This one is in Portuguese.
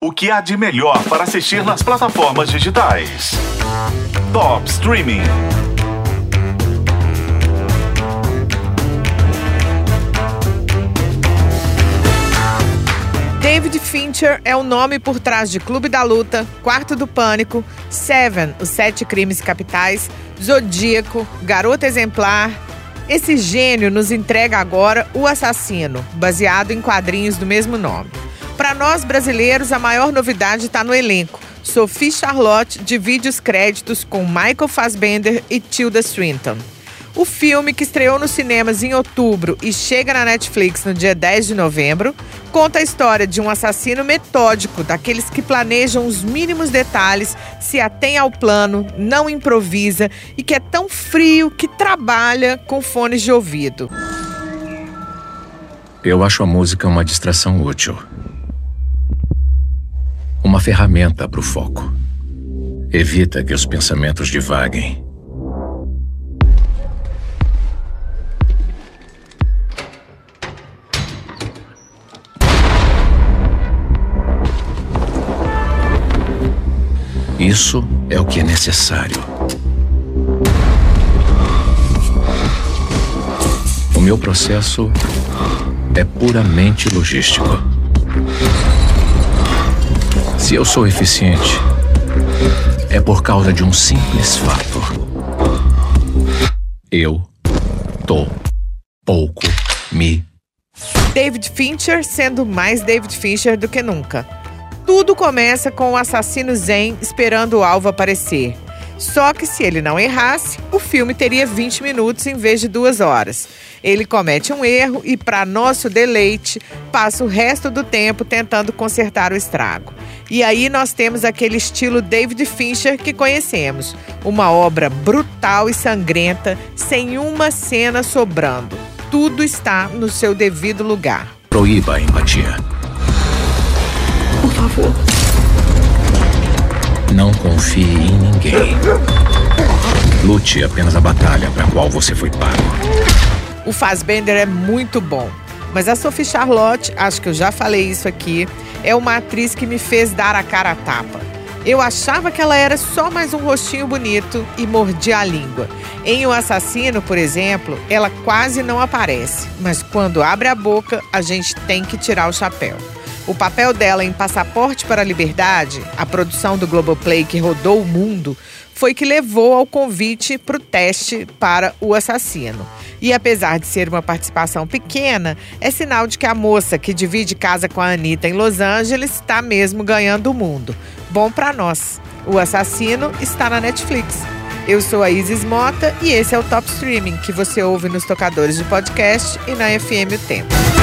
O que há de melhor para assistir nas plataformas digitais? Top Streaming. David Fincher é o nome por trás de Clube da Luta, Quarto do Pânico, Seven, Os Sete Crimes Capitais, Zodíaco, Garota Exemplar. Esse gênio nos entrega agora O Assassino, baseado em quadrinhos do mesmo nome. Para nós brasileiros, a maior novidade está no elenco. Sophie Charlotte divide os créditos com Michael Fassbender e Tilda Swinton. O filme, que estreou nos cinemas em outubro e chega na Netflix no dia 10 de novembro, conta a história de um assassino metódico, daqueles que planejam os mínimos detalhes, se atém ao plano, não improvisa e que é tão frio que trabalha com fones de ouvido. Eu acho a música uma distração útil uma ferramenta para o foco. Evita que os pensamentos divaguem. Isso é o que é necessário. O meu processo é puramente logístico. Se eu sou eficiente, é por causa de um simples fato. Eu tô pouco me. David Fincher sendo mais David Fincher do que nunca. Tudo começa com o assassino Zen esperando o alvo aparecer. Só que se ele não errasse, o filme teria 20 minutos em vez de duas horas. Ele comete um erro e, para nosso deleite, passa o resto do tempo tentando consertar o estrago. E aí nós temos aquele estilo David Fincher que conhecemos. Uma obra brutal e sangrenta, sem uma cena sobrando. Tudo está no seu devido lugar. Proíba a empatia. Por favor. Confie em ninguém. Lute apenas a batalha para a qual você foi pago. O Fassbender é muito bom. Mas a Sophie Charlotte, acho que eu já falei isso aqui, é uma atriz que me fez dar a cara a tapa. Eu achava que ela era só mais um rostinho bonito e mordia a língua. Em O Assassino, por exemplo, ela quase não aparece, mas quando abre a boca, a gente tem que tirar o chapéu. O papel dela em Passaporte para a Liberdade, a produção do Globoplay que rodou o mundo, foi que levou ao convite para o teste para o assassino. E apesar de ser uma participação pequena, é sinal de que a moça que divide casa com a Anitta em Los Angeles está mesmo ganhando o mundo. Bom para nós. O assassino está na Netflix. Eu sou a Isis Mota e esse é o Top Streaming que você ouve nos tocadores de podcast e na FM O Tempo.